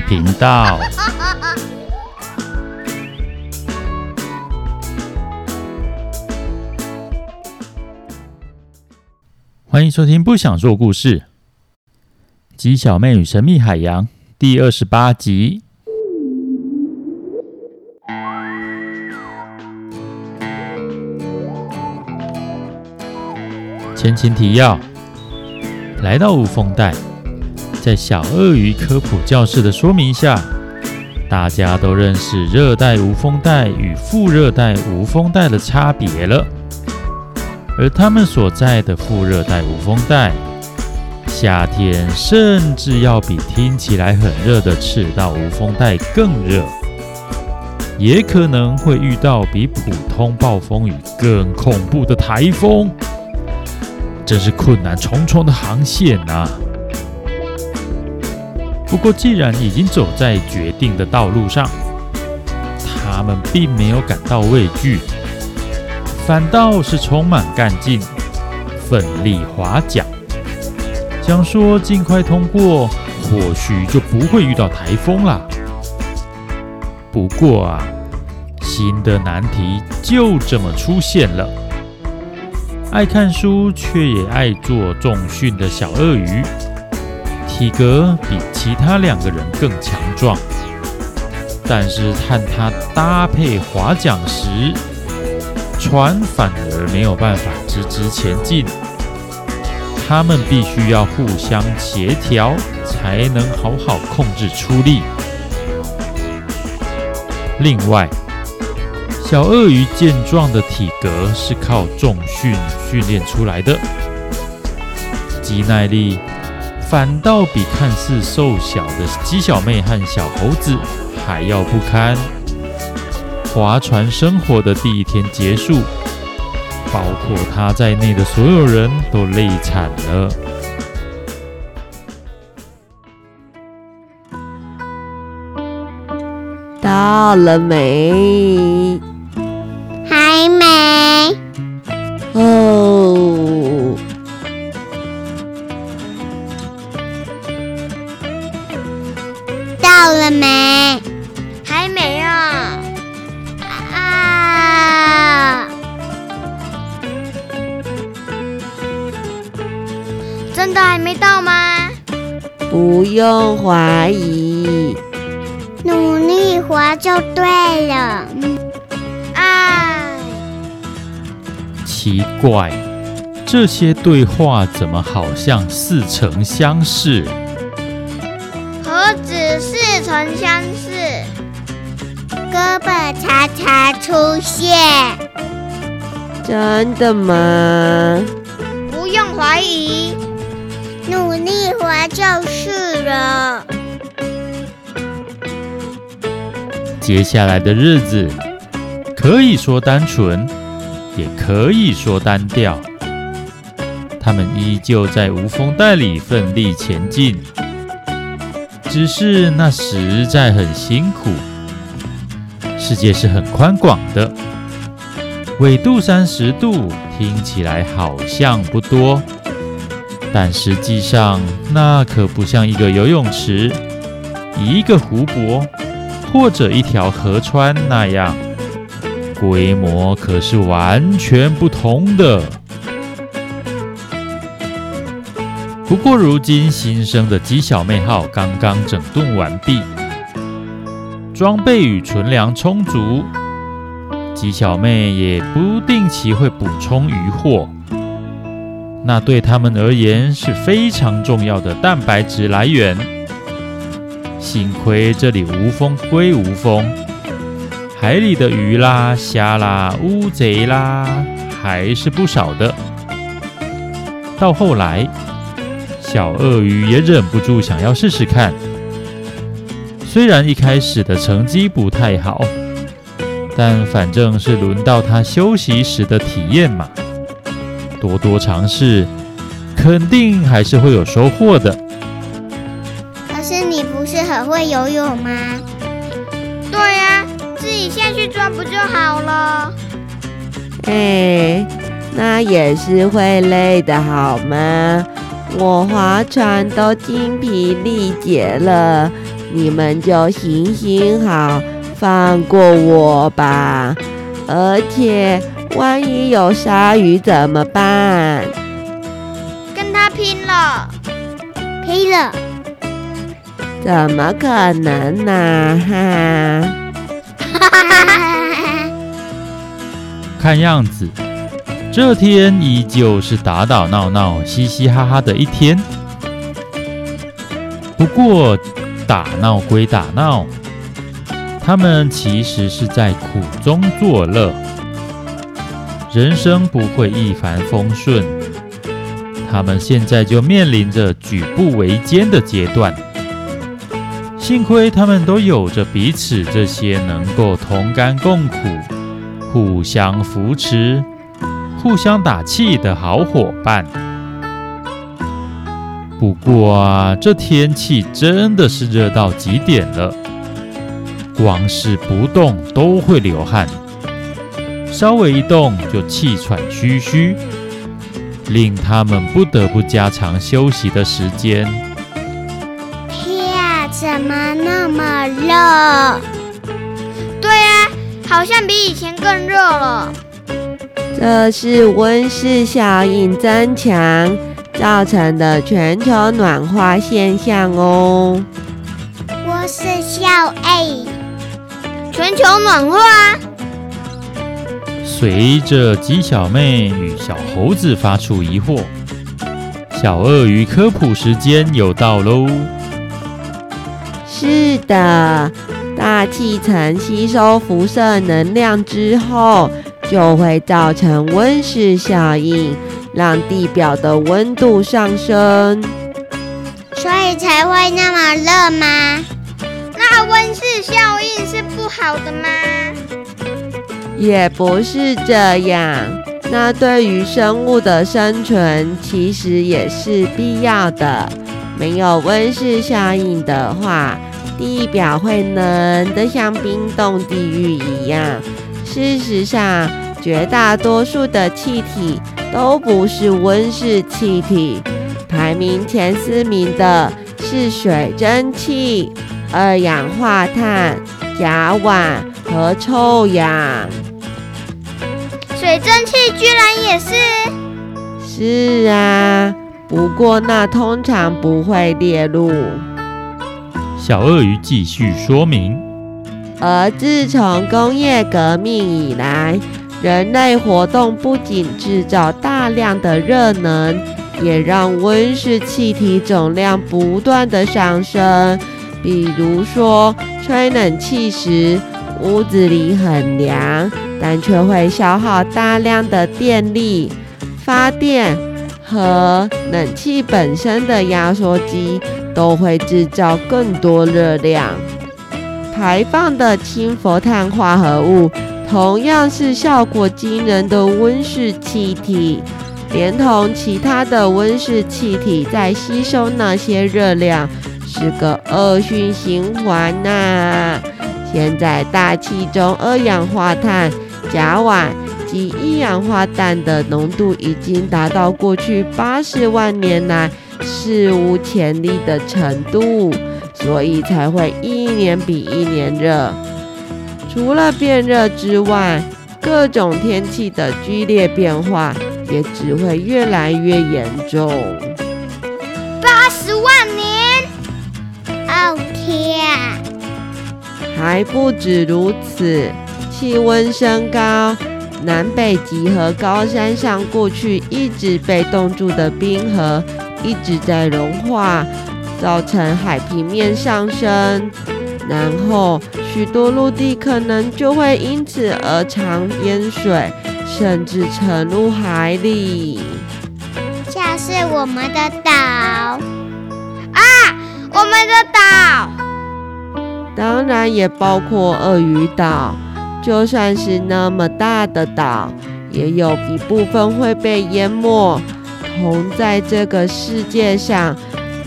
频道。欢迎收听《不想说故事》，鸡小妹与神秘海洋第二十八集。前情提要：来到无风带，在小鳄鱼科普教室的说明下，大家都认识热带无风带与副热带无风带的差别了。而他们所在的副热带无风带，夏天甚至要比听起来很热的赤道无风带更热，也可能会遇到比普通暴风雨更恐怖的台风，真是困难重重的航线呐！不过，既然已经走在决定的道路上，他们并没有感到畏惧。反倒是充满干劲，奋力划桨，想说尽快通过，或许就不会遇到台风啦。不过啊，新的难题就这么出现了。爱看书却也爱做重训的小鳄鱼，体格比其他两个人更强壮，但是和他搭配划桨时，船反而没有办法直直前进，他们必须要互相协调，才能好好控制出力。另外，小鳄鱼健壮的体格是靠重训训练出来的，肌耐力反倒比看似瘦小的鸡小妹和小猴子还要不堪。划船生活的第一天结束，包括他在内的所有人都累惨了。到了没？还没。到了没？还没啊。啊真的还没到吗？不用怀疑，努力滑就对了。啊，奇怪，这些对话怎么好像似曾相识？常常出现。真的吗？不用怀疑。努力活就是了。接下来的日子可以说单纯，也可以说单调。他们依旧在无风带里奋力前进，只是那实在很辛苦。世界是很宽广的，纬度三十度听起来好像不多。但实际上，那可不像一个游泳池、一个湖泊或者一条河川那样，规模可是完全不同的。不过，如今新生的鸡小妹号刚刚整顿完毕，装备与存粮充足，鸡小妹也不定期会补充渔获。那对他们而言是非常重要的蛋白质来源。幸亏这里无风归无风，海里的鱼啦、虾啦、乌贼啦还是不少的。到后来，小鳄鱼也忍不住想要试试看。虽然一开始的成绩不太好，但反正是轮到他休息时的体验嘛。多多尝试，肯定还是会有收获的。可是你不是很会游泳吗？对呀，自己下去抓不就好了？哎，那也是会累的好吗？我划船都精疲力竭了，你们就行行好，放过我吧。而且，万一有鲨鱼怎么办？跟他拼了！拼了！怎么可能呢、啊？哈！看样子，这天依旧是打打闹闹、嘻嘻哈哈的一天。不过，打闹归打闹，他们其实是在苦中作乐。人生不会一帆风顺，他们现在就面临着举步维艰的阶段。幸亏他们都有着彼此这些能够同甘共苦、互相扶持、互相打气的好伙伴。不过啊，这天气真的是热到极点了，光是不动都会流汗，稍微一动就气喘吁吁，令他们不得不加长休息的时间。天啊怎么那么热？对啊，好像比以前更热了。这是温室效应增强造成的全球暖化现象哦。我是小 A，全球暖化。随着鸡小妹与小猴子发出疑惑，小鳄鱼科普时间又到喽。是的，大气层吸收辐射能量之后，就会造成温室效应，让地表的温度上升，所以才会那么热吗？那温室效应是不好的吗？也不是这样，那对于生物的生存其实也是必要的。没有温室效应的话，地表会冷得像冰冻地狱一样。事实上，绝大多数的气体都不是温室气体，排名前四名的是水蒸气、二氧化碳、甲烷和臭氧。水蒸气居然也是？是啊。不过，那通常不会列入。小鳄鱼继续说明。而自从工业革命以来，人类活动不仅制造大量的热能，也让温室气体总量不断的上升。比如说，吹冷气时，屋子里很凉，但却会消耗大量的电力发电。和冷气本身的压缩机都会制造更多热量，排放的氢氟碳化合物同样是效果惊人的温室气体，连同其他的温室气体在吸收那些热量，是个恶性循环呐。现在大气中二氧化碳、甲烷。及一氧化氮的浓度已经达到过去八十万年来史无前例的程度，所以才会一年比一年热。除了变热之外，各种天气的剧烈变化也只会越来越严重。八十万年？哦天！还不止如此，气温升高。南北极和高山上过去一直被冻住的冰河一直在融化，造成海平面上升，然后许多陆地可能就会因此而常淹水，甚至沉入海里。像是我们的岛啊，我们的岛，当然也包括鳄鱼岛。就算是那么大的岛，也有一部分会被淹没。同在这个世界上，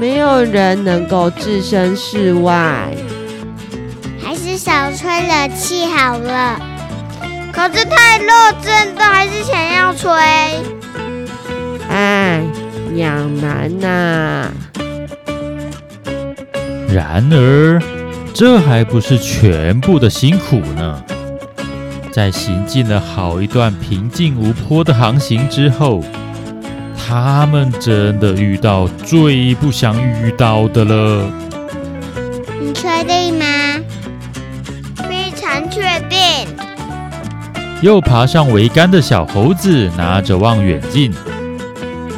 没有人能够置身事外。少吹冷气好了。可是太热，真的还是想要吹。哎，两难呐。然而。这还不是全部的辛苦呢。在行进了好一段平静无波的航行之后，他们真的遇到最不想遇到的了。你确定吗？非常确定。又爬上桅杆的小猴子拿着望远镜，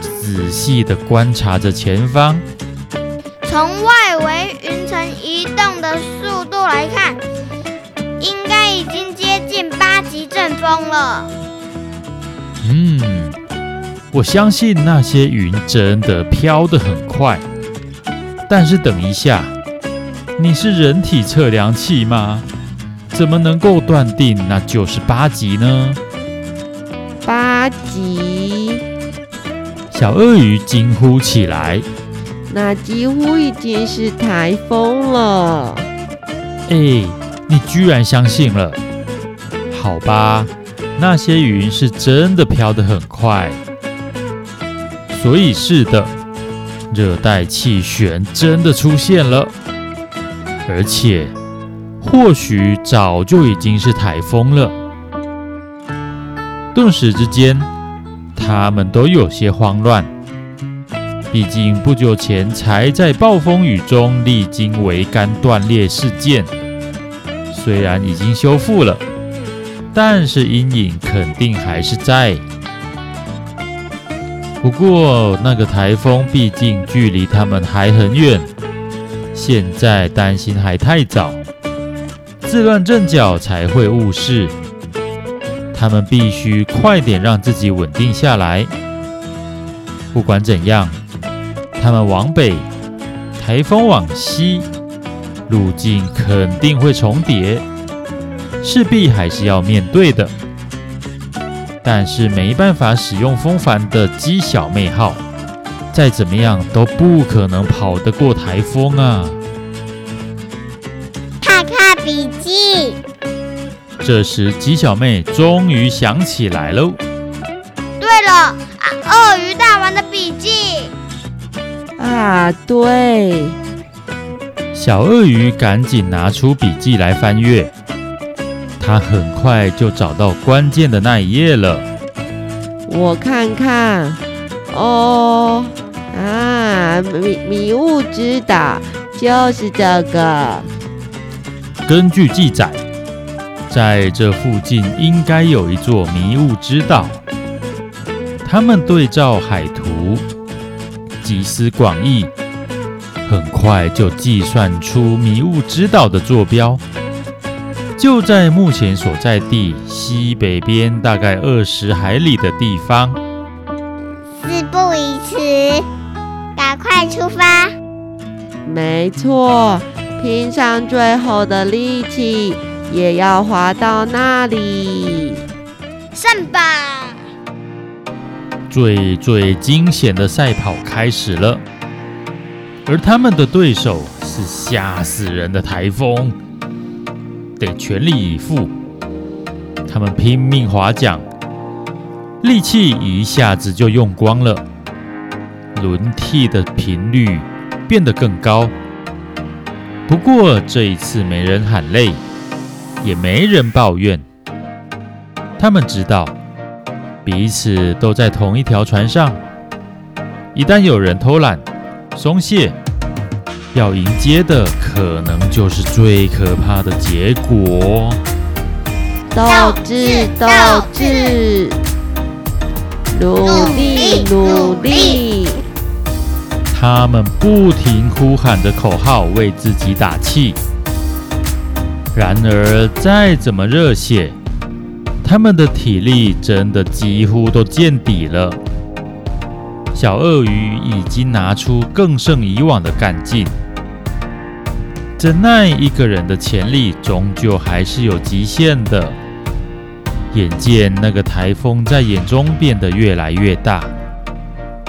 仔细的观察着前方。从外围云层移动的速度来看，应该已经接近八级阵风了。嗯，我相信那些云真的飘得很快。但是等一下，你是人体测量器吗？怎么能够断定那就是八级呢？八级！小鳄鱼惊呼起来。那几乎已经是台风了。哎，你居然相信了？好吧，那些云是真的飘得很快。所以是的，热带气旋真的出现了，而且或许早就已经是台风了。顿时之间，他们都有些慌乱。毕竟不久前才在暴风雨中历经桅杆断裂事件，虽然已经修复了，但是阴影肯定还是在。不过那个台风毕竟距离他们还很远，现在担心还太早，自乱阵脚才会误事。他们必须快点让自己稳定下来。不管怎样。他们往北，台风往西，路径肯定会重叠，势必还是要面对的。但是没办法使用风帆的鸡小妹号，再怎么样都不可能跑得过台风啊！笔记。这时，鸡小妹终于想起来喽。对了，啊，鳄鱼大王的笔记。啊，对！小鳄鱼赶紧拿出笔记来翻阅，他很快就找到关键的那一页了。我看看，哦，啊，迷迷雾之岛就是这个。根据记载，在这附近应该有一座迷雾之岛。他们对照海图。集思广益，很快就计算出迷雾之岛的坐标，就在目前所在地西北边大概二十海里的地方。事不宜迟，赶快出发！没错，拼上最后的力气，也要滑到那里。上吧！最最惊险的赛跑开始了，而他们的对手是吓死人的台风，得全力以赴。他们拼命划桨，力气一下子就用光了，轮替的频率变得更高。不过这一次没人喊累，也没人抱怨，他们知道。彼此都在同一条船上，一旦有人偷懒、松懈，要迎接的可能就是最可怕的结果。斗智斗智，努力努力！他们不停呼喊着口号，为自己打气。然而，再怎么热血，他们的体力真的几乎都见底了。小鳄鱼已经拿出更胜以往的干劲，怎奈一个人的潜力终究还是有极限的。眼见那个台风在眼中变得越来越大，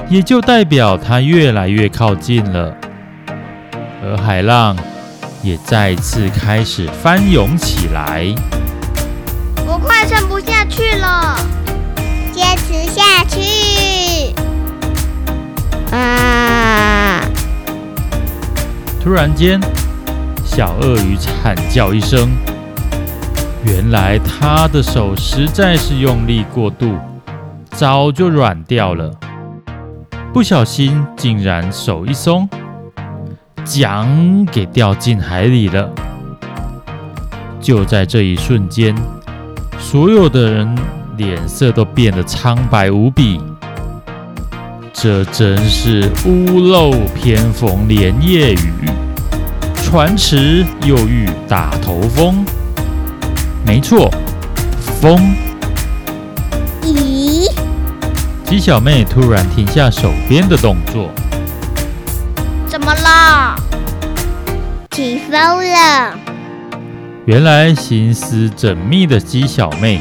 也就代表它越来越靠近了，而海浪也再次开始翻涌起来。我快撑不下去了，坚持下去！啊！突然间，小鳄鱼惨叫一声，原来他的手实在是用力过度，早就软掉了，不小心竟然手一松，桨给掉进海里了。就在这一瞬间，所有的人脸色都变得苍白无比。这真是屋漏偏逢连夜雨，船迟又遇大头风。没错，风。鸡小妹突然停下手边的动作。怎么了？起风了。原来心思缜密的鸡小妹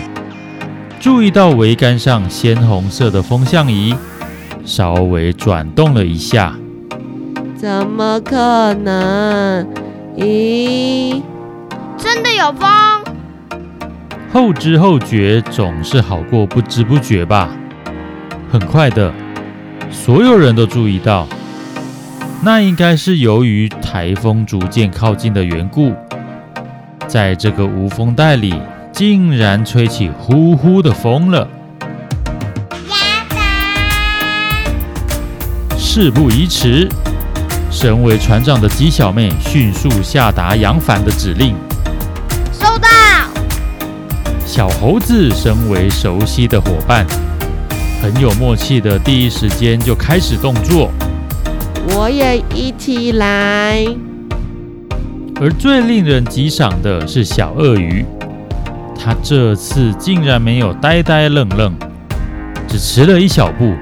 注意到桅杆上鲜红色的风向仪稍微转动了一下。怎么可能？咦，真的有风？后知后觉总是好过不知不觉吧。很快的，所有人都注意到，那应该是由于台风逐渐靠近的缘故。在这个无风带里，竟然吹起呼呼的风了。事不宜迟，身为船长的鸡小妹迅速下达扬帆的指令。收到。小猴子身为熟悉的伙伴，很有默契的，第一时间就开始动作。我也一起来。而最令人激赏的是小鳄鱼，它这次竟然没有呆呆愣愣，只迟了一小步，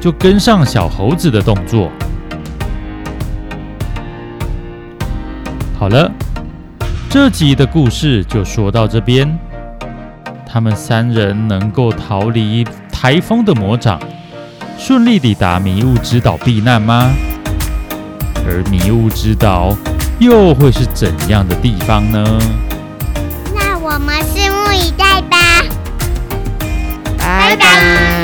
就跟上小猴子的动作。好了，这集的故事就说到这边。他们三人能够逃离台风的魔掌，顺利抵达迷雾之岛避难吗？而迷雾之岛，又会是怎样的地方呢？那我们拭目以待吧。拜拜。